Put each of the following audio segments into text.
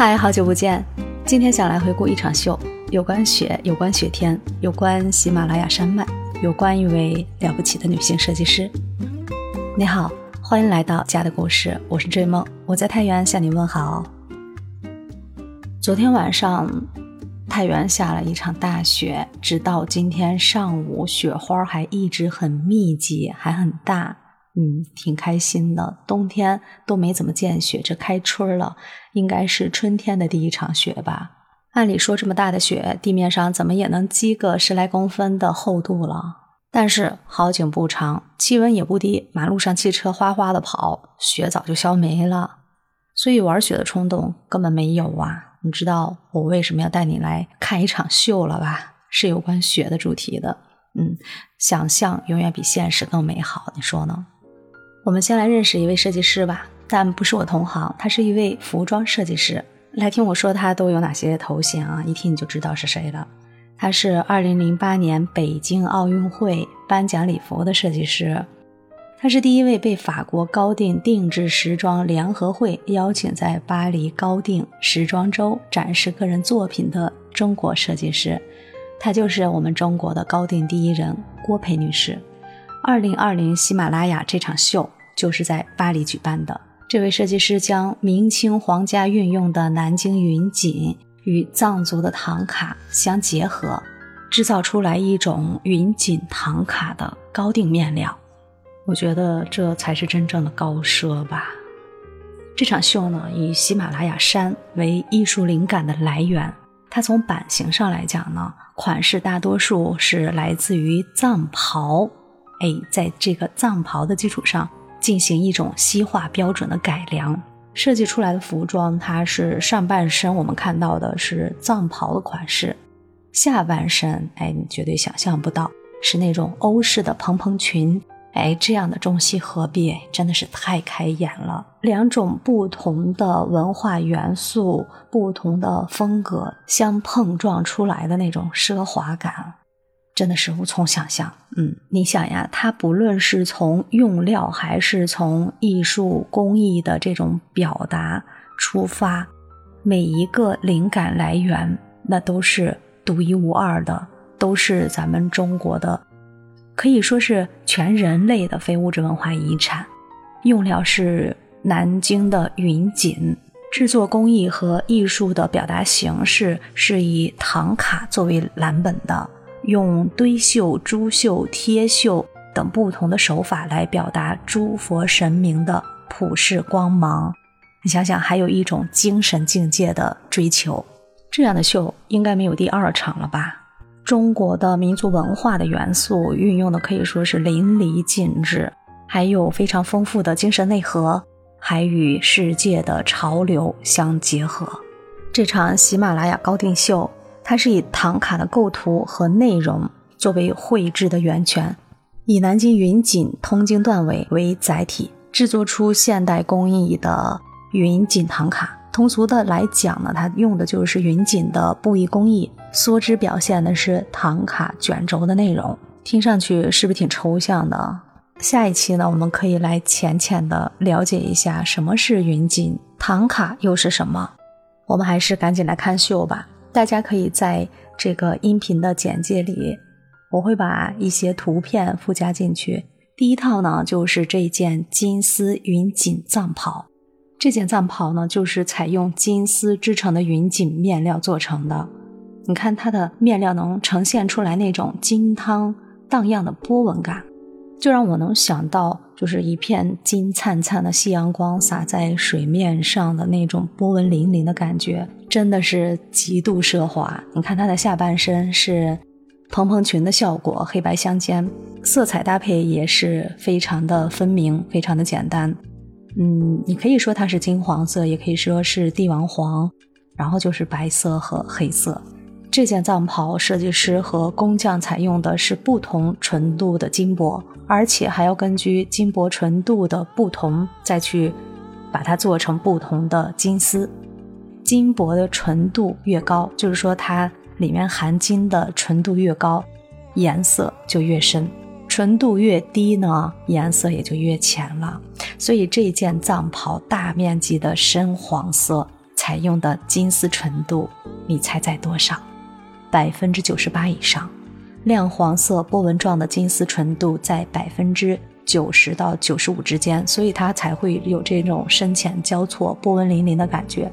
嗨，好久不见！今天想来回顾一场秀，有关雪，有关雪天，有关喜马拉雅山脉，有关一位了不起的女性设计师。你好，欢迎来到家的故事，我是追梦，我在太原向你问好。昨天晚上，太原下了一场大雪，直到今天上午，雪花还一直很密集，还很大。嗯，挺开心的。冬天都没怎么见雪，这开春了，应该是春天的第一场雪吧。按理说这么大的雪，地面上怎么也能积个十来公分的厚度了。但是好景不长，气温也不低，马路上汽车哗哗的跑，雪早就消没了。所以玩雪的冲动根本没有啊。你知道我为什么要带你来看一场秀了吧？是有关雪的主题的。嗯，想象永远比现实更美好，你说呢？我们先来认识一位设计师吧，但不是我同行，他是一位服装设计师。来听我说他都有哪些头衔啊？一听你就知道是谁了。他是2008年北京奥运会颁奖礼服的设计师，他是第一位被法国高定定制时装联合会邀请在巴黎高定时装周展示个人作品的中国设计师，他就是我们中国的高定第一人郭培女士。二零二零喜马拉雅这场秀就是在巴黎举办的。这位设计师将明清皇家运用的南京云锦与藏族的唐卡相结合，制造出来一种云锦唐卡的高定面料。我觉得这才是真正的高奢吧。这场秀呢，以喜马拉雅山为艺术灵感的来源。它从版型上来讲呢，款式大多数是来自于藏袍。哎，在这个藏袍的基础上进行一种西化标准的改良，设计出来的服装，它是上半身我们看到的是藏袍的款式，下半身，哎，你绝对想象不到是那种欧式的蓬蓬裙，哎，这样的中西合璧，真的是太开眼了。两种不同的文化元素、不同的风格相碰撞出来的那种奢华感。真的是无从想象，嗯，你想呀，它不论是从用料还是从艺术工艺的这种表达出发，每一个灵感来源那都是独一无二的，都是咱们中国的，可以说是全人类的非物质文化遗产。用料是南京的云锦，制作工艺和艺术的表达形式是以唐卡作为蓝本的。用堆绣、珠绣、贴绣等不同的手法来表达诸佛神明的普世光芒。你想想，还有一种精神境界的追求，这样的秀应该没有第二场了吧？中国的民族文化的元素运用的可以说是淋漓尽致，还有非常丰富的精神内核，还与世界的潮流相结合。这场喜马拉雅高定秀。它是以唐卡的构图和内容作为绘制的源泉，以南京云锦通经缎尾为载体，制作出现代工艺的云锦唐卡。通俗的来讲呢，它用的就是云锦的布艺工艺，梭织表现的是唐卡卷轴的内容。听上去是不是挺抽象的？下一期呢，我们可以来浅浅的了解一下什么是云锦唐卡又是什么。我们还是赶紧来看秀吧。大家可以在这个音频的简介里，我会把一些图片附加进去。第一套呢，就是这件金丝云锦藏袍。这件藏袍呢，就是采用金丝织成的云锦面料做成的。你看它的面料能呈现出来那种金汤荡漾的波纹感。就让我能想到，就是一片金灿灿的夕阳光洒在水面上的那种波纹粼粼的感觉，真的是极度奢华。你看它的下半身是蓬蓬裙的效果，黑白相间，色彩搭配也是非常的分明，非常的简单。嗯，你可以说它是金黄色，也可以说是帝王黄，然后就是白色和黑色。这件藏袍设计师和工匠采用的是不同纯度的金箔，而且还要根据金箔纯度的不同再去把它做成不同的金丝。金箔的纯度越高，就是说它里面含金的纯度越高，颜色就越深；纯度越低呢，颜色也就越浅了。所以这件藏袍大面积的深黄色。采用的金丝纯度，你猜在多少？百分之九十八以上。亮黄色波纹状的金丝纯度在百分之九十到九十五之间，所以它才会有这种深浅交错、波纹粼粼的感觉。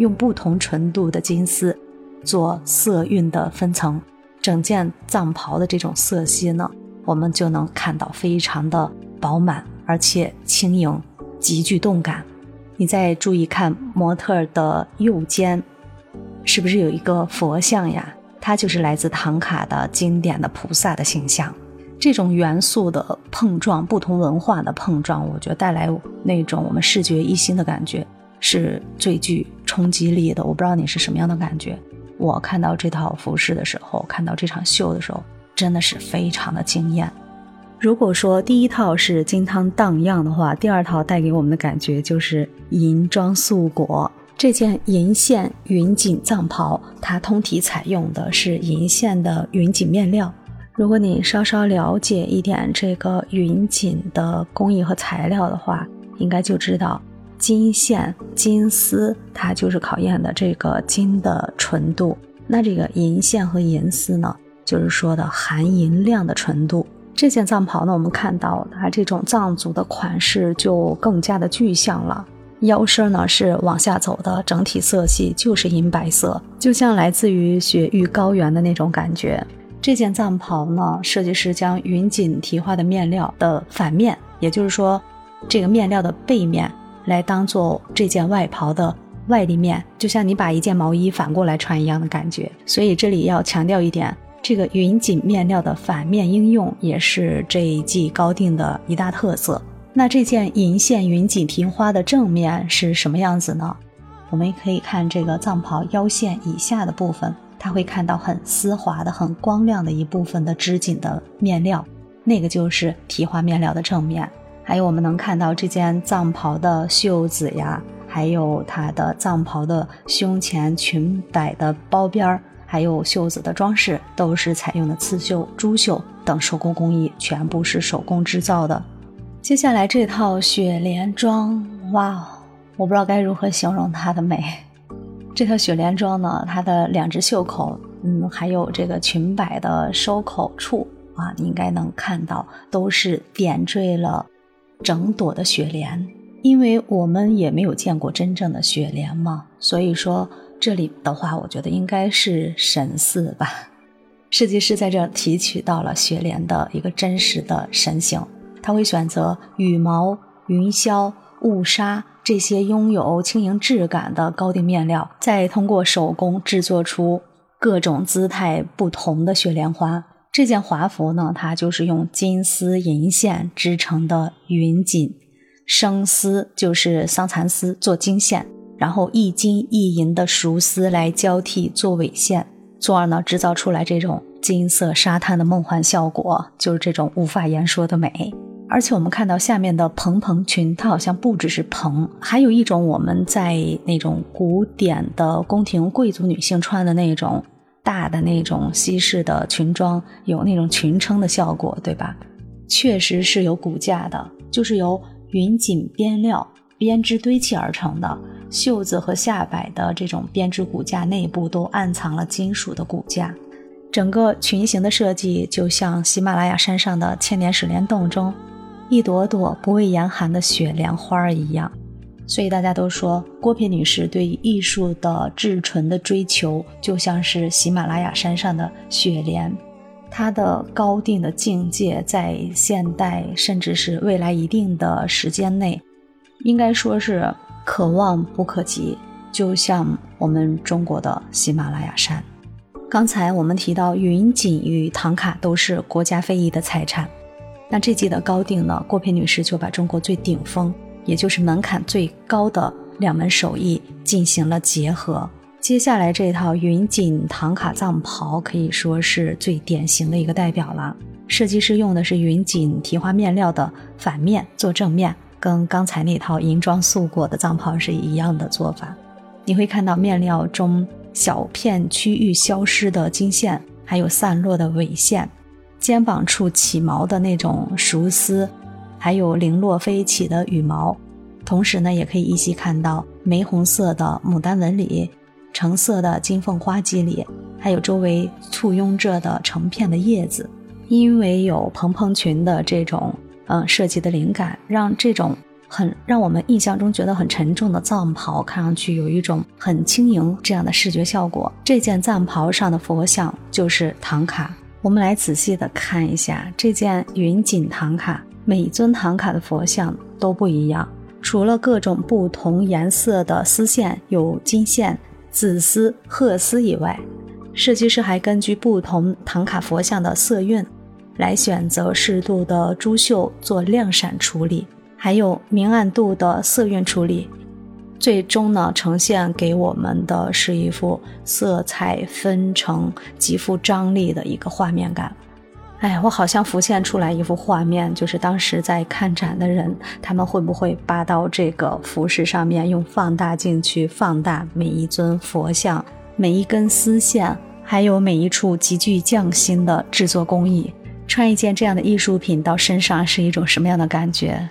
用不同纯度的金丝做色韵的分层，整件藏袍的这种色系呢，我们就能看到非常的饱满，而且轻盈，极具动感。你再注意看模特的右肩，是不是有一个佛像呀？它就是来自唐卡的经典的菩萨的形象。这种元素的碰撞，不同文化的碰撞，我觉得带来那种我们视觉一新的感觉，是最具冲击力的。我不知道你是什么样的感觉。我看到这套服饰的时候，看到这场秀的时候，真的是非常的惊艳。如果说第一套是金汤荡漾的话，第二套带给我们的感觉就是银装素裹。这件银线云锦藏袍，它通体采用的是银线的云锦面料。如果你稍稍了解一点这个云锦的工艺和材料的话，应该就知道金线金丝，它就是考验的这个金的纯度。那这个银线和银丝呢，就是说的含银量的纯度。这件藏袍呢，我们看到它这种藏族的款式就更加的具象了。腰身呢是往下走的，整体色系就是银白色，就像来自于雪域高原的那种感觉。这件藏袍呢，设计师将云锦提花的面料的反面，也就是说，这个面料的背面来当做这件外袍的外立面，就像你把一件毛衣反过来穿一样的感觉。所以这里要强调一点。这个云锦面料的反面应用也是这一季高定的一大特色。那这件银线云锦提花的正面是什么样子呢？我们可以看这个藏袍腰线以下的部分，它会看到很丝滑的、很光亮的一部分的织锦的面料，那个就是提花面料的正面。还有我们能看到这件藏袍的袖子呀，还有它的藏袍的胸前裙摆的包边儿。还有袖子的装饰都是采用的刺绣、珠绣等手工工艺，全部是手工制造的。接下来这套雪莲装，哇，我不知道该如何形容它的美。这套雪莲装呢，它的两只袖口，嗯，还有这个裙摆的收口处啊，你应该能看到，都是点缀了整朵的雪莲。因为我们也没有见过真正的雪莲嘛，所以说。这里的话，我觉得应该是神似吧。设计师在这提取到了雪莲的一个真实的神形，他会选择羽毛、云霄、雾纱这些拥有轻盈质感的高定面料，再通过手工制作出各种姿态不同的雪莲花。这件华服呢，它就是用金丝银线织成的云锦，生丝就是桑蚕丝做经线。然后一金一银的熟丝来交替做纬线，从而呢制造出来这种金色沙滩的梦幻效果，就是这种无法言说的美。而且我们看到下面的蓬蓬裙，它好像不只是蓬，还有一种我们在那种古典的宫廷贵族女性穿的那种大的那种西式的裙装，有那种裙撑的效果，对吧？确实是有骨架的，就是由云锦边料编织堆砌而成的。袖子和下摆的这种编织骨架内部都暗藏了金属的骨架，整个裙形的设计就像喜马拉雅山上的千年水帘洞中一朵朵不畏严寒的雪莲花儿一样。所以大家都说，郭佩女士对艺术的至纯的追求，就像是喜马拉雅山上的雪莲，她的高定的境界，在现代甚至是未来一定的时间内，应该说是。可望不可及，就像我们中国的喜马拉雅山。刚才我们提到云锦与唐卡都是国家非遗的财产，那这季的高定呢？郭佩女士就把中国最顶峰，也就是门槛最高的两门手艺进行了结合。接下来这套云锦唐卡藏袍可以说是最典型的一个代表了。设计师用的是云锦提花面料的反面做正面。跟刚才那套银装素裹的藏袍是一样的做法，你会看到面料中小片区域消失的金线，还有散落的尾线，肩膀处起毛的那种熟丝，还有零落飞起的羽毛。同时呢，也可以依稀看到玫红色的牡丹纹理、橙色的金凤花肌理，还有周围簇拥着的成片的叶子。因为有蓬蓬裙的这种嗯设计的灵感，让这种很让我们印象中觉得很沉重的藏袍看上去有一种很轻盈这样的视觉效果。这件藏袍上的佛像就是唐卡。我们来仔细的看一下这件云锦唐卡，每尊唐卡的佛像都不一样，除了各种不同颜色的丝线，有金线、紫丝、褐丝以外，设计师还根据不同唐卡佛像的色韵，来选择适度的珠绣做亮闪处理，还有明暗度的色韵处理。最终呢，呈现给我们的是一幅色彩纷呈、极富张力的一个画面感。哎，我好像浮现出来一幅画面，就是当时在看展的人，他们会不会扒到这个服饰上面，用放大镜去放大每一尊佛像、每一根丝线，还有每一处极具匠心的制作工艺？穿一件这样的艺术品到身上是一种什么样的感觉？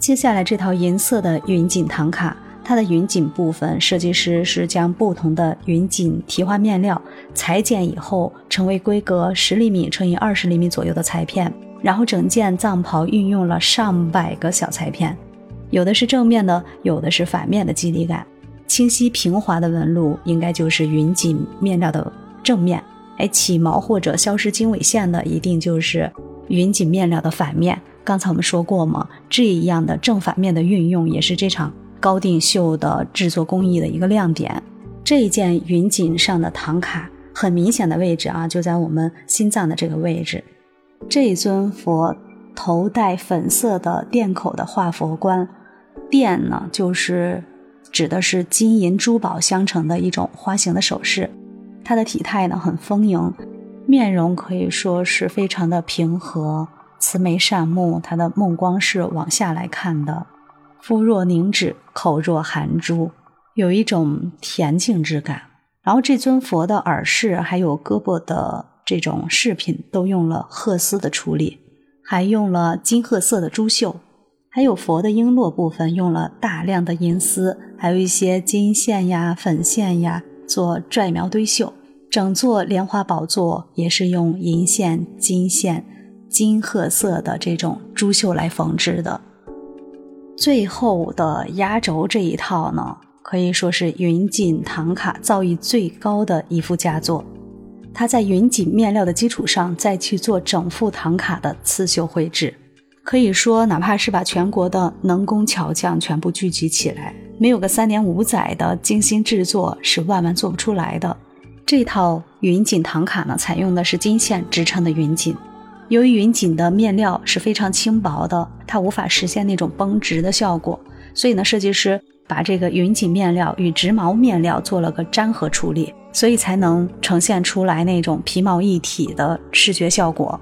接下来这套银色的云锦唐卡。它的云锦部分，设计师是将不同的云锦提花面料裁剪以后，成为规格十厘米乘以二十厘米左右的裁片，然后整件藏袍运用了上百个小裁片，有的是正面的，有的是反面的肌理感，清晰平滑的纹路应该就是云锦面料的正面，哎，起毛或者消失经纬线的一定就是云锦面料的反面。刚才我们说过嘛，这一样的正反面的运用也是这场。高定绣的制作工艺的一个亮点，这一件云锦上的唐卡，很明显的位置啊，就在我们心脏的这个位置。这尊佛头戴粉色的殿口的化佛冠，殿呢就是指的是金银珠宝相成的一种花形的首饰。它的体态呢很丰盈，面容可以说是非常的平和，慈眉善目，他的目光是往下来看的。肤若凝脂，口若含珠，有一种恬静之感。然后这尊佛的耳饰还有胳膊的这种饰品都用了褐丝的处理，还用了金褐色的珠绣，还有佛的璎珞部分用了大量的银丝，还有一些金线呀、粉线呀做拽描堆绣。整座莲花宝座也是用银线、金线、金褐色的这种珠绣来缝制的。最后的压轴这一套呢，可以说是云锦唐卡造诣最高的一幅佳作。它在云锦面料的基础上，再去做整幅唐卡的刺绣绘制，可以说哪怕是把全国的能工巧匠全部聚集起来，没有个三年五载的精心制作，是万万做不出来的。这套云锦唐卡呢，采用的是金线织成的云锦。由于云锦的面料是非常轻薄的，它无法实现那种绷直的效果，所以呢，设计师把这个云锦面料与直毛面料做了个粘合处理，所以才能呈现出来那种皮毛一体的视觉效果。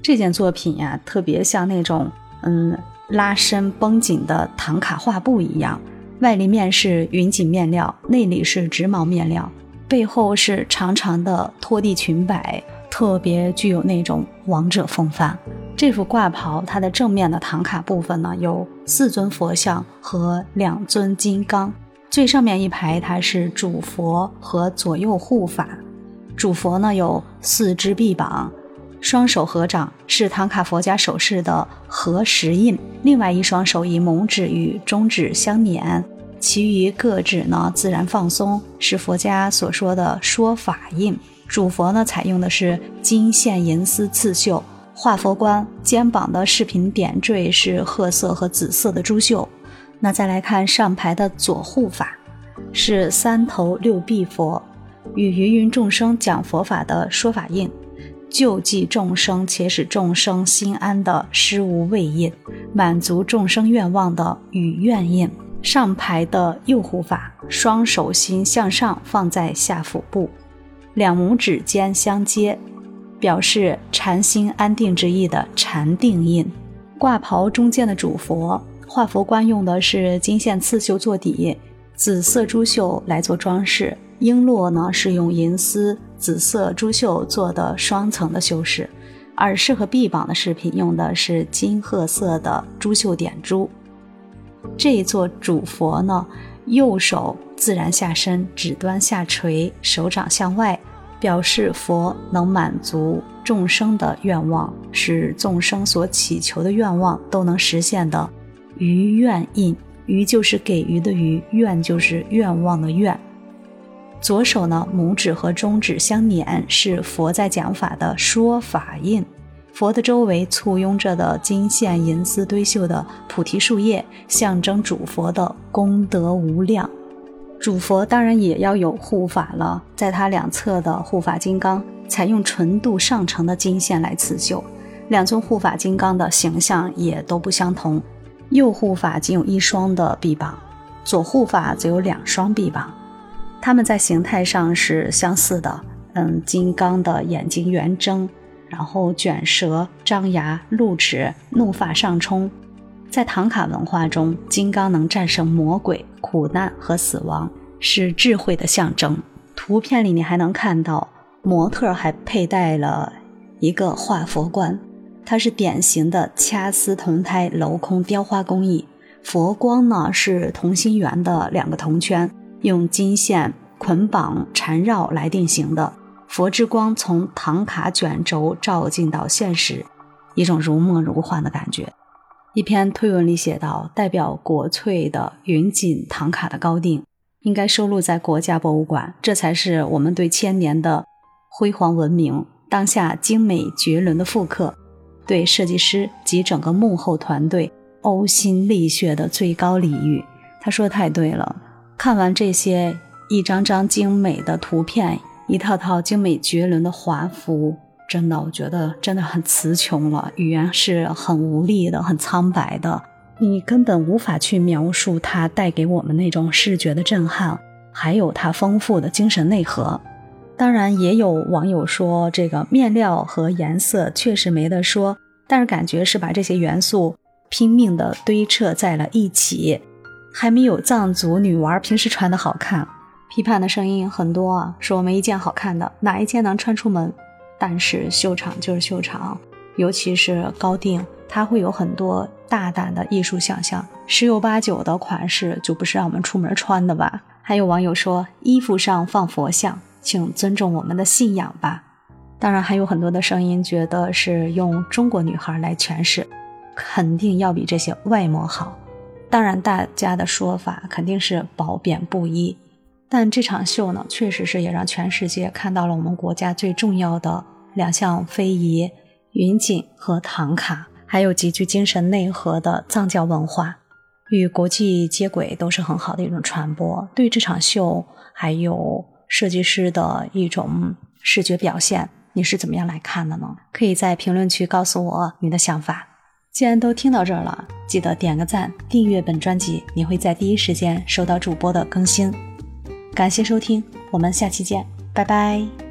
这件作品呀，特别像那种嗯拉伸绷紧的唐卡画布一样，外立面是云锦面料，内里是直毛面料，背后是长长的拖地裙摆。特别具有那种王者风范。这幅挂袍，它的正面的唐卡部分呢，有四尊佛像和两尊金刚。最上面一排，它是主佛和左右护法。主佛呢有四只臂膀，双手合掌，是唐卡佛家手势的合十印。另外一双手以拇指与中指相捻，其余各指呢自然放松，是佛家所说的说法印。主佛呢，采用的是金线银丝刺绣，画佛冠肩膀的饰品点缀是褐色和紫色的珠绣。那再来看上排的左护法，是三头六臂佛，与芸芸众生讲佛法的说法印，救济众生且使众生心安的施无畏印，满足众生愿望的与愿印。上排的右护法，双手心向上放在下腹部。两拇指尖相接，表示禅心安定之意的禅定印。挂袍中间的主佛画佛冠用的是金线刺绣做底，紫色珠绣来做装饰。璎珞呢是用银丝、紫色珠绣做的双层的修饰。耳饰和臂膀的饰品用的是金褐色的珠绣点珠。这一座主佛呢，右手自然下身，指端下垂，手掌向外，表示佛能满足众生的愿望，使众生所祈求的愿望都能实现的。于愿印，于就是给予的予，愿就是愿望的愿。左手呢，拇指和中指相捻，是佛在讲法的说法印。佛的周围簇拥着的金线银丝堆绣的菩提树叶，象征主佛的功德无量。主佛当然也要有护法了，在他两侧的护法金刚采用纯度上乘的金线来刺绣。两尊护法金刚的形象也都不相同，右护法仅有一双的臂膀，左护法则有两双臂膀。它们在形态上是相似的，嗯，金刚的眼睛圆睁，然后卷舌、张牙、露齿，怒发上冲。在唐卡文化中，金刚能战胜魔鬼、苦难和死亡，是智慧的象征。图片里你还能看到模特还佩戴了一个画佛冠，它是典型的掐丝铜胎镂空雕花工艺。佛光呢是同心圆的两个铜圈。用金线捆绑缠绕来定型的佛之光，从唐卡卷轴照进到现实，一种如梦如幻的感觉。一篇推文里写道：“代表国粹的云锦唐卡的高定，应该收录在国家博物馆，这才是我们对千年的辉煌文明当下精美绝伦的复刻，对设计师及整个幕后团队呕心沥血的最高礼遇。”他说的太对了。看完这些一张张精美的图片，一套套精美绝伦的华服，真的，我觉得真的很词穷了，语言是很无力的，很苍白的，你根本无法去描述它带给我们那种视觉的震撼，还有它丰富的精神内核。当然，也有网友说这个面料和颜色确实没得说，但是感觉是把这些元素拼命的堆砌在了一起。还没有藏族女娃平时穿的好看，批判的声音很多啊，说没一件好看的，哪一件能穿出门？但是秀场就是秀场，尤其是高定，它会有很多大胆的艺术想象，十有八九的款式就不是让我们出门穿的吧？还有网友说，衣服上放佛像，请尊重我们的信仰吧。当然还有很多的声音觉得是用中国女孩来诠释，肯定要比这些外模好。当然，大家的说法肯定是褒贬不一，但这场秀呢，确实是也让全世界看到了我们国家最重要的两项非遗——云锦和唐卡，还有极具精神内核的藏教文化，与国际接轨都是很好的一种传播。对这场秀还有设计师的一种视觉表现，你是怎么样来看的呢？可以在评论区告诉我你的想法。既然都听到这儿了，记得点个赞，订阅本专辑，你会在第一时间收到主播的更新。感谢收听，我们下期见，拜拜。